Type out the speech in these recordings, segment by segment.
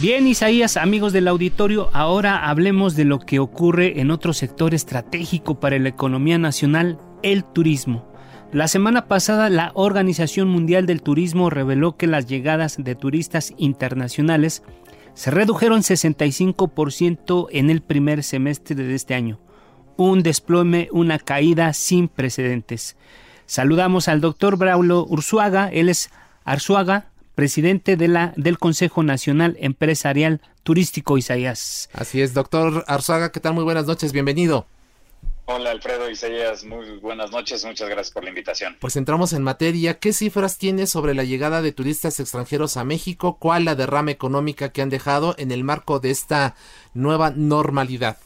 Bien, Isaías, amigos del auditorio, ahora hablemos de lo que ocurre en otro sector estratégico para la economía nacional, el turismo. La semana pasada la Organización Mundial del Turismo reveló que las llegadas de turistas internacionales se redujeron 65% en el primer semestre de este año. Un desplome, una caída sin precedentes. Saludamos al doctor Braulo Ursuaga, él es Arzuaga, presidente de la, del Consejo Nacional Empresarial Turístico Isaías. Así es, doctor Arzuaga, ¿qué tal? Muy buenas noches, bienvenido. Hola Alfredo Isaías, muy buenas noches, muchas gracias por la invitación. Pues entramos en materia. ¿Qué cifras tiene sobre la llegada de turistas extranjeros a México? ¿Cuál la derrama económica que han dejado en el marco de esta nueva normalidad?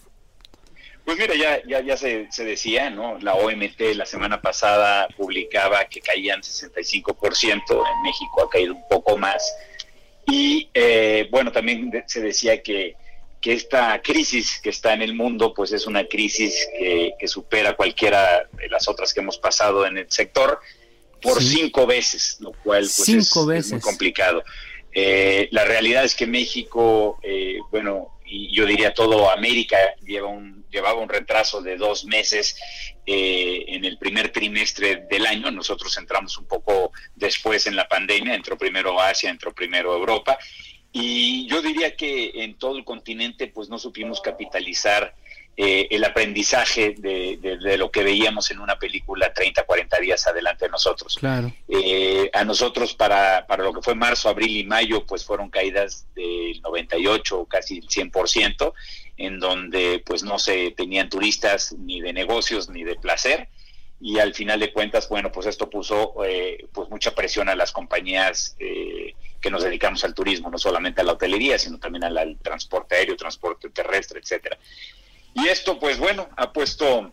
Pues mira, ya, ya, ya se, se decía, ¿no? La OMT la semana pasada publicaba que caían 65%, en México ha caído un poco más. Y eh, bueno, también se decía que que esta crisis que está en el mundo, pues es una crisis que, supera cualquiera de las otras que hemos pasado en el sector por cinco veces, lo cual pues es, muy complicado. Eh, la realidad es que México, eh, bueno, y yo diría todo América lleva un, llevaba un retraso de dos meses eh, en el primer trimestre del año. Nosotros entramos un poco después en la pandemia, entró primero Asia, entró primero Europa y yo diría que en todo el continente pues no supimos capitalizar eh, el aprendizaje de, lo que veíamos en una película 30, 40 días adelante de nosotros. Claro. Eh, a nosotros para, para lo que fue marzo, abril y mayo pues fueron caídas del 98, casi el 100%, en donde pues no se tenían turistas ni de negocios ni de placer y al final de cuentas, bueno, pues esto puso eh, pues mucha presión a las compañías eh, que nos dedicamos al turismo, no solamente a la hotelería, sino también al, transporte aéreo, transporte terrestre, etcétera. Y esto, pues bueno, ha puesto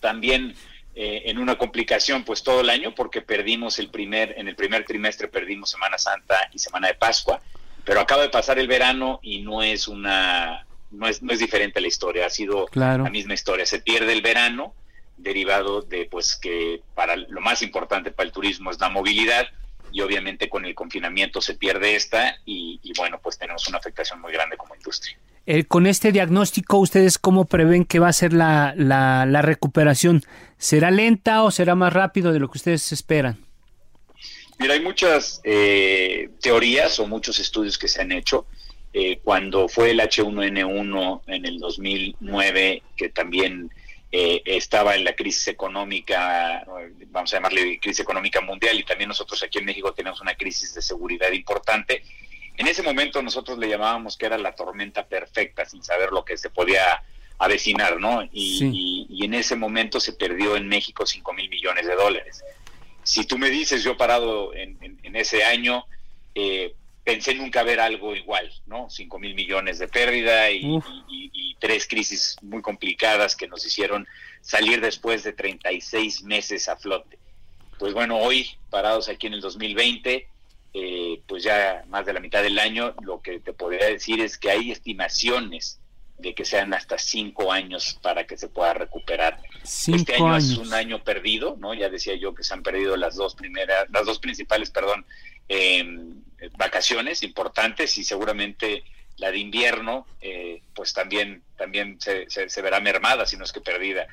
también eh, en una complicación, pues todo el año, porque perdimos el primer, en el primer trimestre perdimos Semana Santa y Semana de Pascua, pero acaba de pasar el verano y no es una, no es, no es diferente la historia, ha sido la misma historia. Se pierde el verano derivado de pues que para lo más importante para el turismo es la movilidad y obviamente con el confinamiento se pierde esta y, bueno pues tenemos una afectación muy grande como industria. Eh, con este diagnóstico, ¿ustedes cómo prevén que va a ser la, la, recuperación? ¿Será lenta o será más rápido de lo que ustedes esperan? Mira, hay muchas eh, teorías o muchos estudios que se han hecho. Eh, cuando fue el H1N1 en el 2009, que también eh, estaba en la crisis económica, vamos a llamarle crisis económica mundial, y también nosotros aquí en México tenemos una crisis de seguridad importante. En ese momento nosotros le llamábamos que era la tormenta perfecta, sin saber lo que se podía avecinar, ¿no? Y, en ese momento se perdió en México 5 mil millones de dólares. Si tú me dices, yo parado en, ese año, eh, pensé nunca ver algo igual, ¿no? 5 mil millones de pérdida y, tres crisis muy complicadas que nos hicieron salir después de 36 meses a flote. Pues bueno, hoy, parados aquí en el 2020, eh, pues ya más de la mitad del año, lo que te podría decir es que hay estimaciones de que sean hasta cinco años para que se pueda recuperar. este año es un año perdido, ¿no? Ya decía yo que se han perdido las dos primeras, las dos principales, perdón, eh, vacaciones importantes y seguramente la de invierno, eh, pues también, también se, se, verá mermada, si no es que perdida.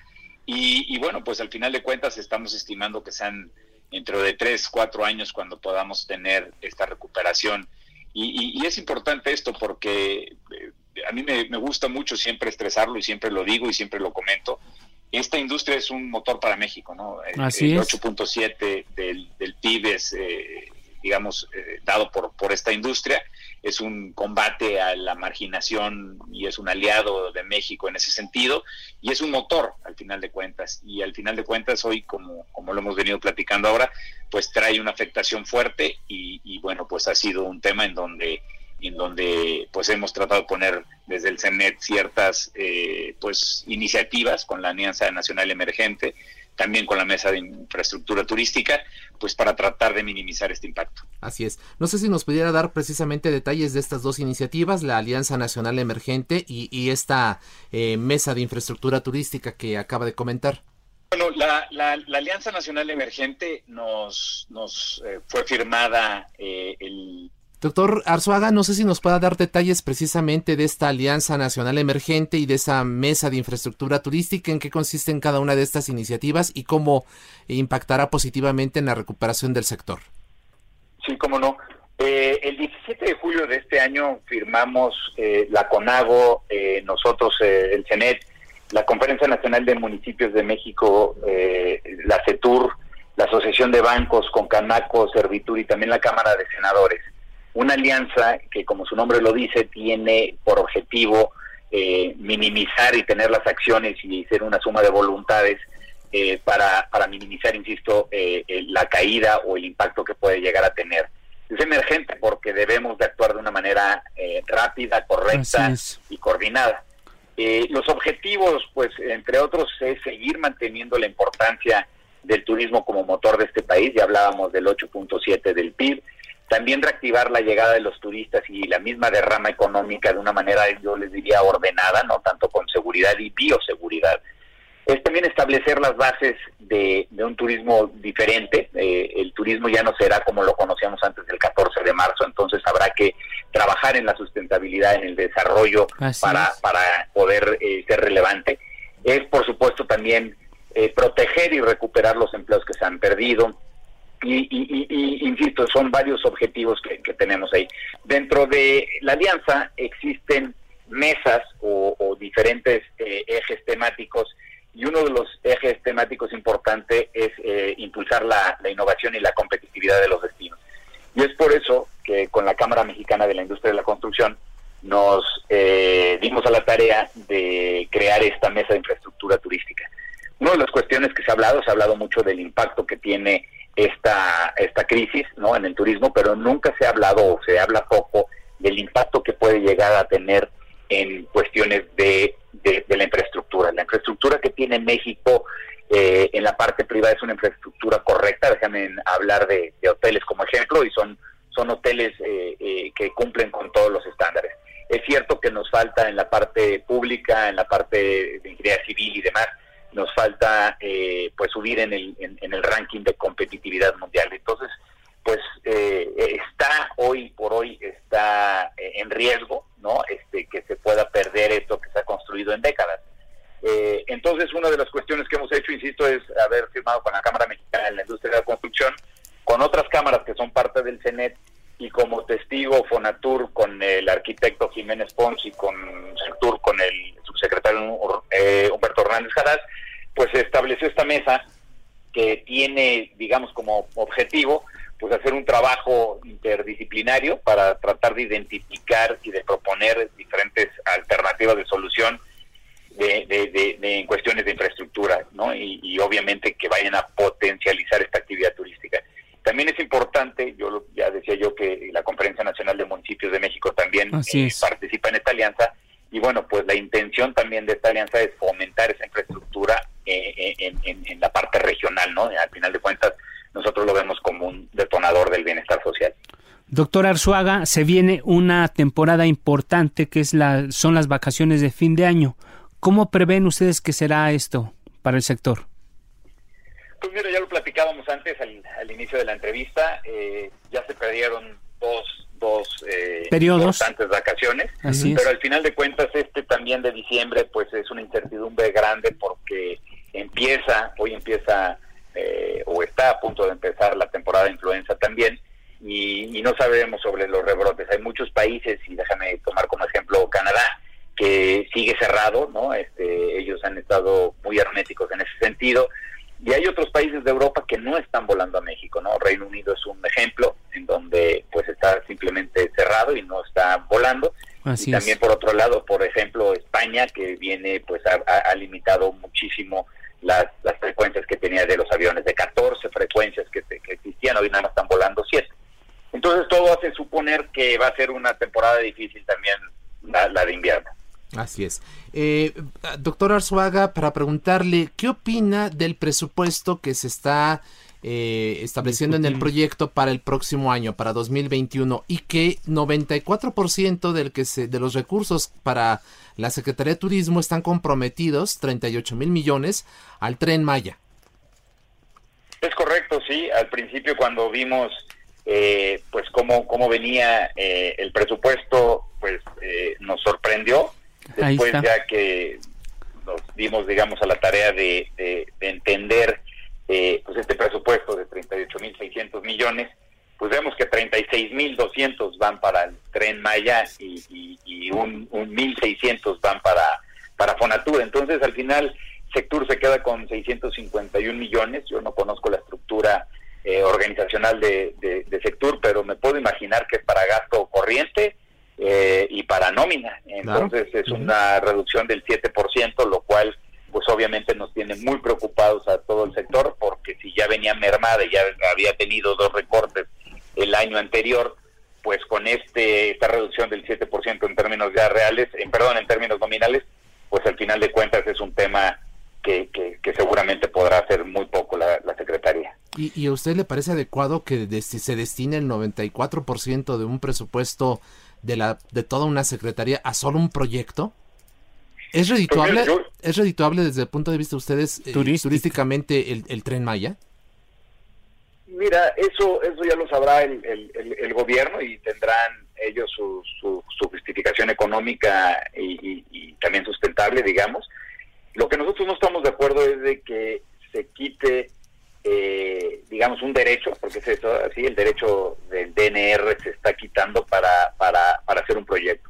Y, bueno, pues al final de cuentas estamos estimando que sean dentro de tres, cuatro años cuando podamos tener esta recuperación. Y, es importante esto porque eh, a mí me, gusta mucho siempre estresarlo y siempre lo digo y siempre lo comento. Esta industria es un motor para México, ¿no? Así el, 8.7 del, del PIB es, eh, digamos, eh, dado por, por esta industria. Es un combate a la marginación y es un aliado de México en ese sentido y es un motor al final de cuentas. Y al final de cuentas hoy, como, como lo hemos venido platicando ahora, pues trae una afectación fuerte y, y bueno, pues ha sido un tema en donde en donde pues hemos tratado de poner desde el CENET ciertas eh, pues iniciativas con la Alianza Nacional Emergente también con la mesa de infraestructura turística, pues para tratar de minimizar este impacto. Así es. No sé si nos pudiera dar precisamente detalles de estas dos iniciativas, la Alianza Nacional Emergente y, esta eh, mesa de infraestructura turística que acaba de comentar. Bueno, la, Alianza Nacional Emergente nos, nos eh, fue firmada el Doctor Arzuaga, no sé si nos pueda dar detalles precisamente de esta Alianza Nacional Emergente y de esa mesa de infraestructura turística, en qué consisten cada una de estas iniciativas y cómo impactará positivamente en la recuperación del sector. Sí, cómo no. Eh, el 17 de julio de este año firmamos eh, la CONAGO, eh, nosotros, el CENET, la Conferencia Nacional de Municipios de México, la CETUR, la Asociación de Bancos, con Canaco, Servitur y también la Cámara de Senadores una alianza que, como su nombre lo dice, tiene por objetivo eh, minimizar y tener las acciones y ser una suma de voluntades eh, para, para minimizar, insisto, eh, la caída o el impacto que puede llegar a tener. Es emergente porque debemos de actuar de una manera rápida, correcta y coordinada. los objetivos, pues, entre otros, es seguir manteniendo la importancia del turismo como motor de este país. Ya hablábamos del 8.7 del PIB también reactivar la llegada de los turistas y la misma derrama económica de una manera, yo les diría, ordenada, no tanto con seguridad y bioseguridad. Es también establecer las bases de, un turismo diferente. Eh, el turismo ya no será como lo conocíamos antes del 14 de marzo, entonces habrá que trabajar en la sustentabilidad, en el desarrollo para, para poder eh, ser relevante. Es, por supuesto, también eh, proteger y recuperar los empleos que se han perdido, y, insisto, son varios objetivos que, tenemos ahí. Dentro de la alianza existen mesas o, diferentes eh, ejes temáticos y uno de los ejes temáticos importantes es eh, impulsar la, innovación y la competitividad de los destinos. Y es por eso que con la Cámara Mexicana de la Industria de la Construcción nos eh, dimos a la tarea de crear esta mesa de infraestructura turística. Una de las cuestiones que se ha hablado, se ha hablado mucho del impacto que tiene esta, esta crisis ¿no? en el turismo, pero nunca se ha hablado o se habla poco del impacto que puede llegar a tener en cuestiones de, de, la infraestructura. La infraestructura que tiene México eh, en la parte privada es una infraestructura correcta. Déjame hablar de, hoteles como ejemplo y son, son hoteles eh, eh, que cumplen con todos los estándares. Es cierto que nos falta en la parte pública, en la parte de ingeniería civil y demás, nos falta eh, pues subir en el, en, el ranking de competitividad mundial. Entonces, pues eh, está hoy por hoy está eh, en riesgo, ¿no? Este que se pueda perder esto que se ha construido en décadas. entonces, una de las cuestiones que hemos hecho, insisto, es haber firmado con la Cámara Mexicana de la Industria de la Construcción, con otras cámaras que son parte del CENET y como testigo Fonatur con el arquitecto Jiménez Pons y con Sectur con el subsecretario eh, Hernández Jaraz, pues se estableció esta mesa que tiene, digamos, como objetivo pues hacer un trabajo interdisciplinario para tratar de identificar y de proponer diferentes alternativas de solución de, en cuestiones de infraestructura, ¿no? Y, obviamente que vayan a potencializar esta actividad turística. También es importante, yo ya decía yo que la Conferencia Nacional de Municipios de México también eh, participa en esta alianza, y bueno, pues la intención también de esta alianza es fomentar esa infraestructura eh, eh, en, la parte regional, ¿no? Al final de cuentas, nosotros lo vemos como un detonador del bienestar social. Doctor Arzuaga, se viene una temporada importante que es la, son las vacaciones de fin de año. ¿Cómo prevén ustedes que será esto para el sector? Pues mira, ya lo platicábamos antes al, inicio de la entrevista. Eh, ya se perdieron dos dos eh, periodos. importantes vacaciones. Pero al final de cuentas este también de diciembre pues es una incertidumbre grande porque empieza hoy empieza eh, o está a punto de empezar la temporada de influenza también. Y, no sabemos sobre los rebrotes. Hay muchos países y déjame tomar como ejemplo Canadá que sigue cerrado no este ellos han estado muy herméticos en ese sentido y hay otros países de Europa que no están volando a México, ¿no? Reino Unido es un ejemplo en donde pues está simplemente cerrado y no está volando. Y también por otro lado, por ejemplo, España que viene pues ha, limitado muchísimo las, las, frecuencias que tenía de los aviones, de 14 frecuencias que, que existían, hoy nada más están volando 7. Entonces todo hace suponer que va a ser una temporada difícil también la, la de invierno. Así es. Eh, doctor Arzuaga, para preguntarle, ¿qué opina del presupuesto que se está eh, estableciendo en el proyecto para el próximo año, para 2021, y que 94% del que se, de los recursos para la Secretaría de Turismo están comprometidos, 38 mil millones, al tren Maya? Es correcto, sí. Al principio cuando vimos eh, pues cómo, cómo venía eh, el presupuesto, pues eh, nos sorprendió. Después ya que nos dimos, digamos, a la tarea de, de, entender eh, pues este presupuesto de 38.600 millones, pues vemos que 36.200 van para el tren Maya y, y, y un, un 1.600 van para, para Fonatur. Entonces, al final, Sectur se queda con 651 millones. Yo no conozco la estructura eh, organizacional de, de, Sectur, pero me puedo imaginar que es para gasto corriente eh, y para nómina. Entonces es una reducción del 7%, lo cual pues obviamente nos tiene muy preocupados a todo el sector, porque si ya venía mermada y ya había tenido dos recortes el año anterior, pues con este esta reducción del 7% en términos ya reales, en perdón, en términos nominales, pues al final de cuentas es un tema que, que, seguramente podrá hacer muy poco la, la Secretaría. ¿Y, a usted le parece adecuado que se destine el 94% de un presupuesto de, la, de toda una secretaría a solo un proyecto? ¿Es pues redituable, ¿es redituable desde el punto de vista de ustedes eh, turísticamente el, el, tren Maya? Mira, eso eso ya lo sabrá el, el, gobierno y tendrán ellos su, su, justificación económica y, y, también sustentable, digamos. Lo que nosotros no estamos de acuerdo es de que se quite eh, digamos, un derecho, porque es eso, así, el derecho del DNR se está quitando para, para, para hacer un proyecto.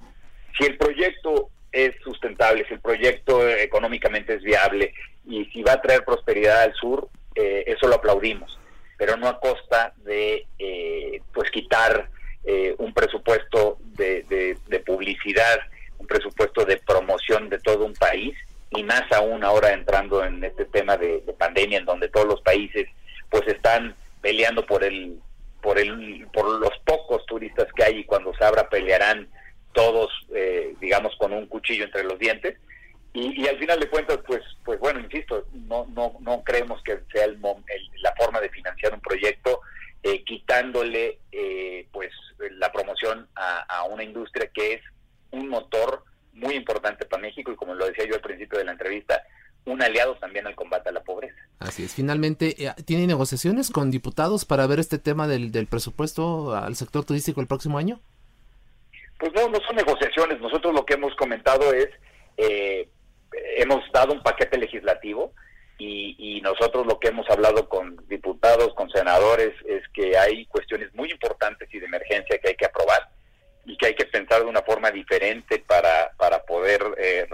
Si el proyecto es sustentable, si el proyecto económicamente es viable y si va a traer prosperidad al sur, eh, eso lo aplaudimos, pero no a costa de eh, pues quitar eh, un presupuesto de, de, publicidad, un presupuesto de promoción de todo un país y más aún ahora entrando en este tema de, pandemia en donde todos los países pues están peleando por el por el por los pocos turistas que hay y cuando se abra pelearán todos eh, digamos con un cuchillo entre los dientes. Y, al final de cuentas pues pues bueno insisto no no no creemos que sea el, la forma de financiar un proyecto eh, quitándole eh, pues la promoción a una industria que es un motor muy importante para México y como lo decía yo al principio de la entrevista, un aliado también al combate a la pobreza. Así es. Finalmente, eh, ¿tiene negociaciones con diputados para ver este tema del, del presupuesto al sector turístico el próximo año? Pues no, no son negociaciones. Nosotros lo que hemos comentado es, eh, hemos dado un paquete legislativo y, y nosotros lo que hemos hablado con diputados, con senadores, es que hay cuestiones muy importantes y de emergencia que hay que aprobar y que hay que pensar de una forma diferente para, para poder eh,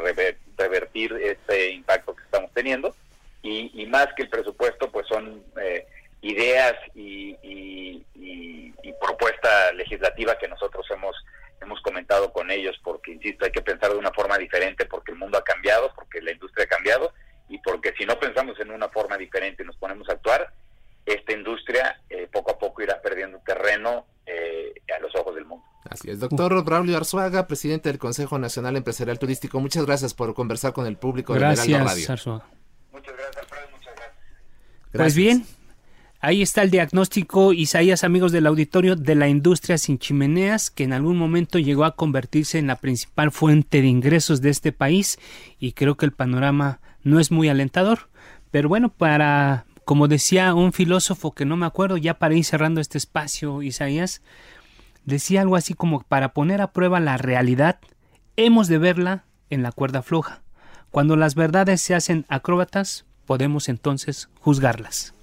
revertir este impacto que estamos teniendo. Y, más que el presupuesto, pues son eh, ideas y, y, propuesta legislativa que nosotros hemos hemos comentado con ellos, porque, insisto, hay que pensar de una forma diferente, porque el mundo ha cambiado, porque la industria ha cambiado, y porque si no pensamos en una forma diferente y nos ponemos a actuar, esta industria eh, poco a poco irá perdiendo terreno a los ojos del mundo. Así es, doctor Braulio Arzuaga, presidente del Consejo Nacional Empresarial Turístico. Muchas gracias por conversar con el público de Heraldo Radio. Arzuaga. Muchas gracias, Alfredo, muchas gracias. Pues bien, ahí está el diagnóstico, Isaías, amigos del auditorio, de la industria sin chimeneas, que en algún momento llegó a convertirse en la principal fuente de ingresos de este país y creo que el panorama no es muy alentador. Pero bueno, para, como decía un filósofo que no me acuerdo, ya para ir cerrando este espacio, Isaías, decía algo así como para poner a prueba la realidad, hemos de verla en la cuerda floja. Cuando las verdades se hacen acróbatas, podemos entonces juzgarlas.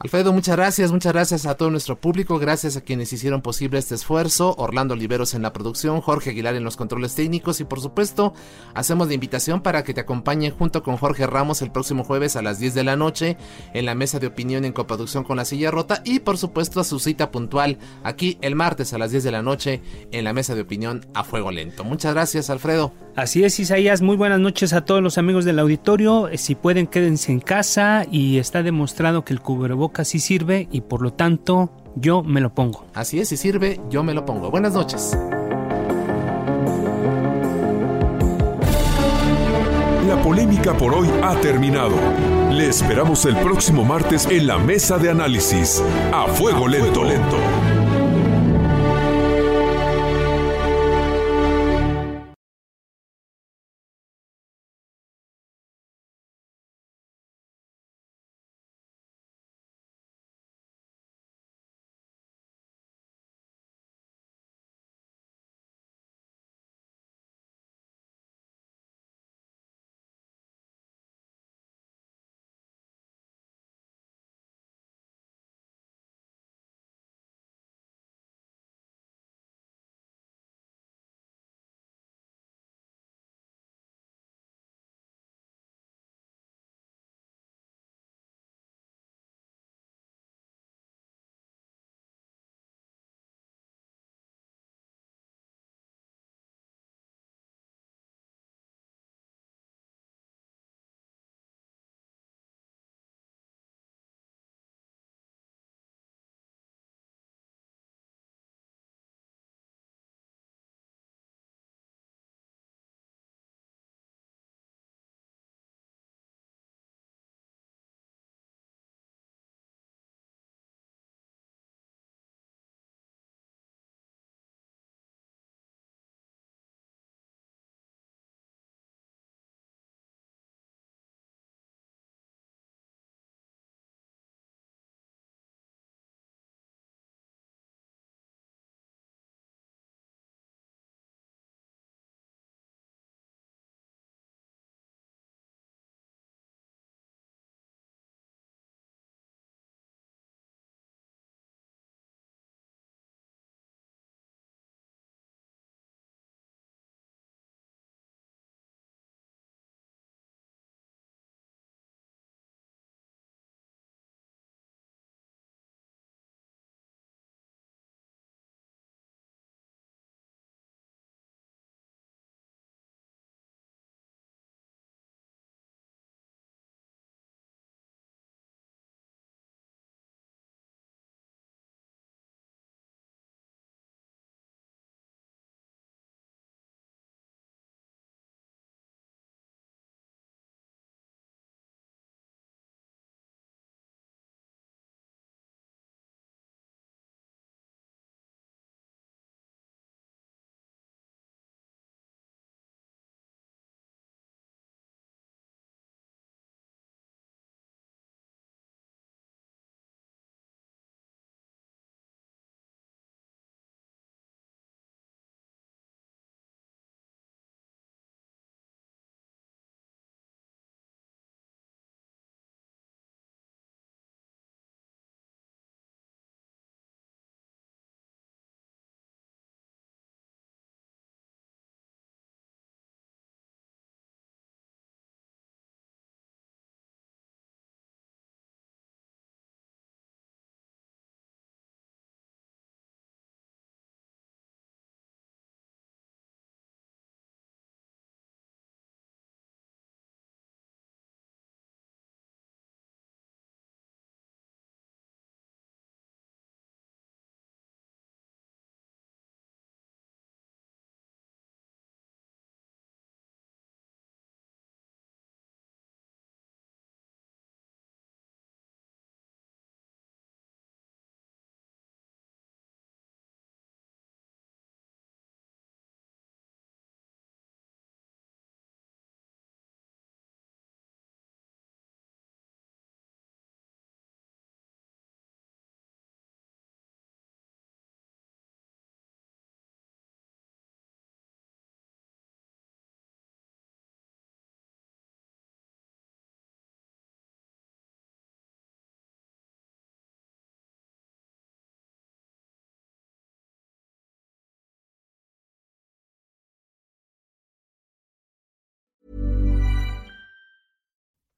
Alfredo, muchas gracias, muchas gracias a todo nuestro público, gracias a quienes hicieron posible este esfuerzo, Orlando Oliveros en la producción, Jorge Aguilar en los controles técnicos y por supuesto hacemos la invitación para que te acompañen junto con Jorge Ramos el próximo jueves a las 10 de la noche en la mesa de opinión en coproducción con la silla rota y por supuesto a su cita puntual aquí el martes a las 10 de la noche en la mesa de opinión a fuego lento. Muchas gracias Alfredo. Así es Isaías, muy buenas noches a todos los amigos del auditorio, si pueden quédense en casa y está demostrado que el cubrebocas sí sirve y por lo tanto yo me lo pongo. Así es, si sirve, yo me lo pongo. Buenas noches. La polémica por hoy ha terminado. Le esperamos el próximo martes en la mesa de análisis. A fuego lento. lento.